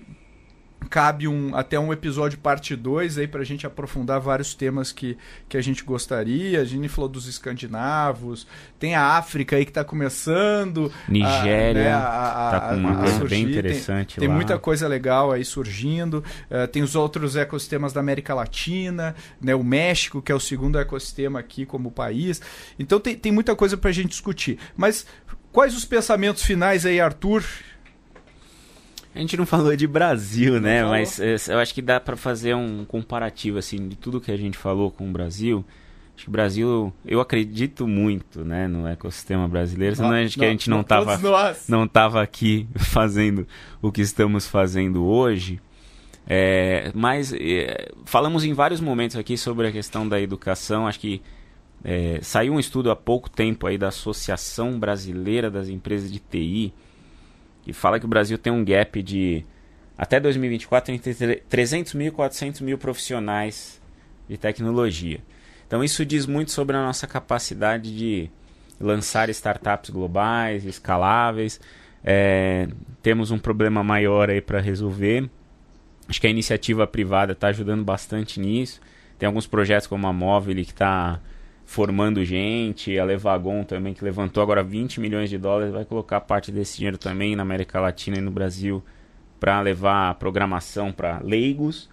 cabe um, até um episódio parte 2 aí para a gente aprofundar vários temas que, que a gente gostaria. A gente falou dos escandinavos, tem a África aí que está começando. Nigéria, a, né, a, a, tá com uma coisa bem interessante tem, tem, muita coisa legal aí surgindo. Uh, tem os outros ecossistemas da América Latina, né, o México, que é o segundo ecossistema aqui como país. Então tem, tem muita coisa para a gente discutir. Mas quais os pensamentos finais aí, Arthur? A gente não falou de Brasil, né? Mas eh, eu acho que dá para fazer um comparativo assim de tudo que a gente falou com o Brasil. Acho que o Brasil, eu acredito muito, né, no ecossistema brasileiro. Senão a gente, não, que a gente não estava não tava aqui fazendo o que estamos fazendo hoje. É, mas é, falamos em vários momentos aqui sobre a questão da educação. Acho que é, saiu um estudo há pouco tempo aí da Associação Brasileira das Empresas de TI que fala que o Brasil tem um gap de até 2024 entre 300 mil e 400 mil profissionais de tecnologia. Então isso diz muito sobre a nossa capacidade de lançar startups globais, escaláveis. É, temos um problema maior aí para resolver. Acho que a iniciativa privada está ajudando bastante nisso. Tem alguns projetos como a Móvel que está formando gente, a Levagon também, que levantou agora 20 milhões de dólares, vai colocar parte desse dinheiro também na América Latina e no Brasil para levar programação para leigos.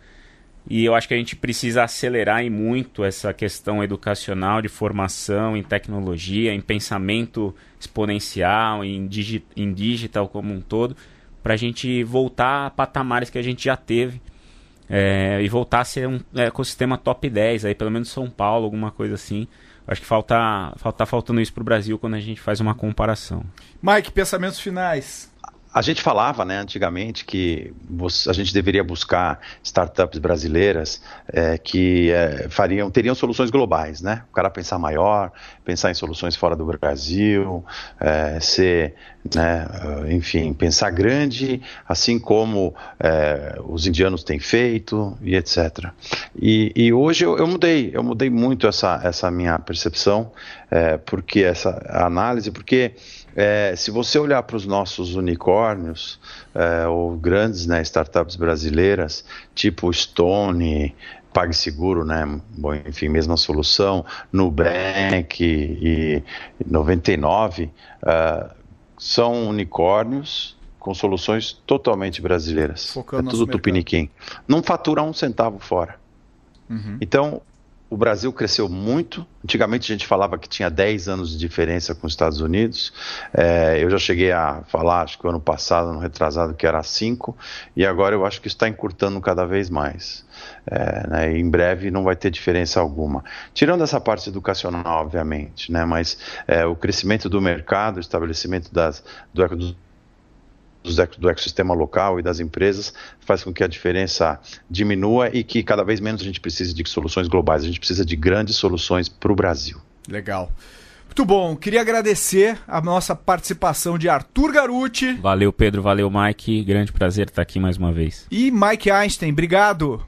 E eu acho que a gente precisa acelerar e muito essa questão educacional de formação em tecnologia, em pensamento exponencial, em, digi em digital como um todo, para a gente voltar a patamares que a gente já teve é, e voltar a ser um ecossistema top 10, aí, pelo menos São Paulo, alguma coisa assim. Acho que falta, falta tá faltando isso para o Brasil quando a gente faz uma comparação. Mike, pensamentos finais. A gente falava, né, antigamente, que a gente deveria buscar startups brasileiras é, que é, fariam, teriam soluções globais, né? O cara pensar maior, pensar em soluções fora do Brasil, é, ser, né, enfim, pensar grande, assim como é, os indianos têm feito e etc. E, e hoje eu, eu, mudei, eu mudei muito essa, essa minha percepção, é, porque essa análise, porque é, se você olhar para os nossos unicórnios, é, ou grandes né, startups brasileiras, tipo Stone, PagSeguro, né? Bom, enfim, mesma solução, Nubank e, e 99, uh, são unicórnios com soluções totalmente brasileiras. Focando é tudo tupiniquim. Não fatura um centavo fora. Uhum. Então, o Brasil cresceu muito. Antigamente a gente falava que tinha 10 anos de diferença com os Estados Unidos. É, eu já cheguei a falar, acho que o ano passado, no retrasado, que era 5, e agora eu acho que está encurtando cada vez mais. É, né, em breve não vai ter diferença alguma. Tirando essa parte educacional, obviamente, né, mas é, o crescimento do mercado, o estabelecimento das, do, do do ecossistema local e das empresas faz com que a diferença diminua e que cada vez menos a gente precise de soluções globais, a gente precisa de grandes soluções para o Brasil. Legal. Muito bom, queria agradecer a nossa participação de Arthur Garuti. Valeu, Pedro, valeu, Mike. Grande prazer estar aqui mais uma vez. E Mike Einstein, obrigado.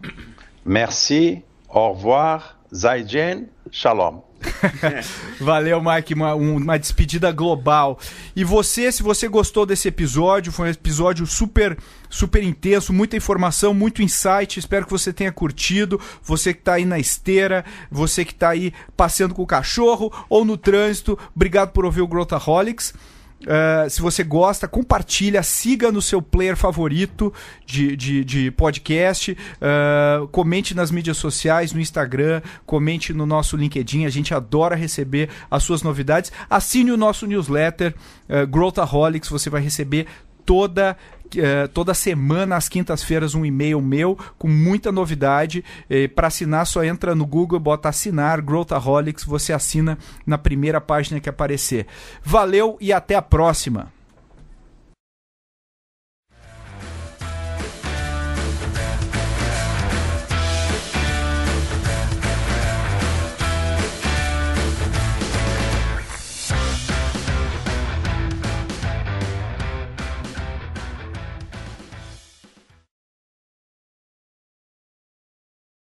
Merci, au revoir, Zaijian, shalom. Valeu, Mike. Uma, uma despedida global. E você, se você gostou desse episódio, foi um episódio super, super intenso, muita informação, muito insight. Espero que você tenha curtido. Você que está aí na esteira, você que está aí passeando com o cachorro ou no trânsito. Obrigado por ouvir o Growthaholics. Uh, se você gosta, compartilha, siga no seu player favorito de, de, de podcast, uh, comente nas mídias sociais, no Instagram, comente no nosso LinkedIn, a gente adora receber as suas novidades. Assine o nosso newsletter, uh, Growthaholics, você vai receber toda Uh, toda semana, às quintas-feiras, um e-mail meu com muita novidade. Uh, Para assinar, só entra no Google, bota assinar, Growthaholics, você assina na primeira página que aparecer. Valeu e até a próxima!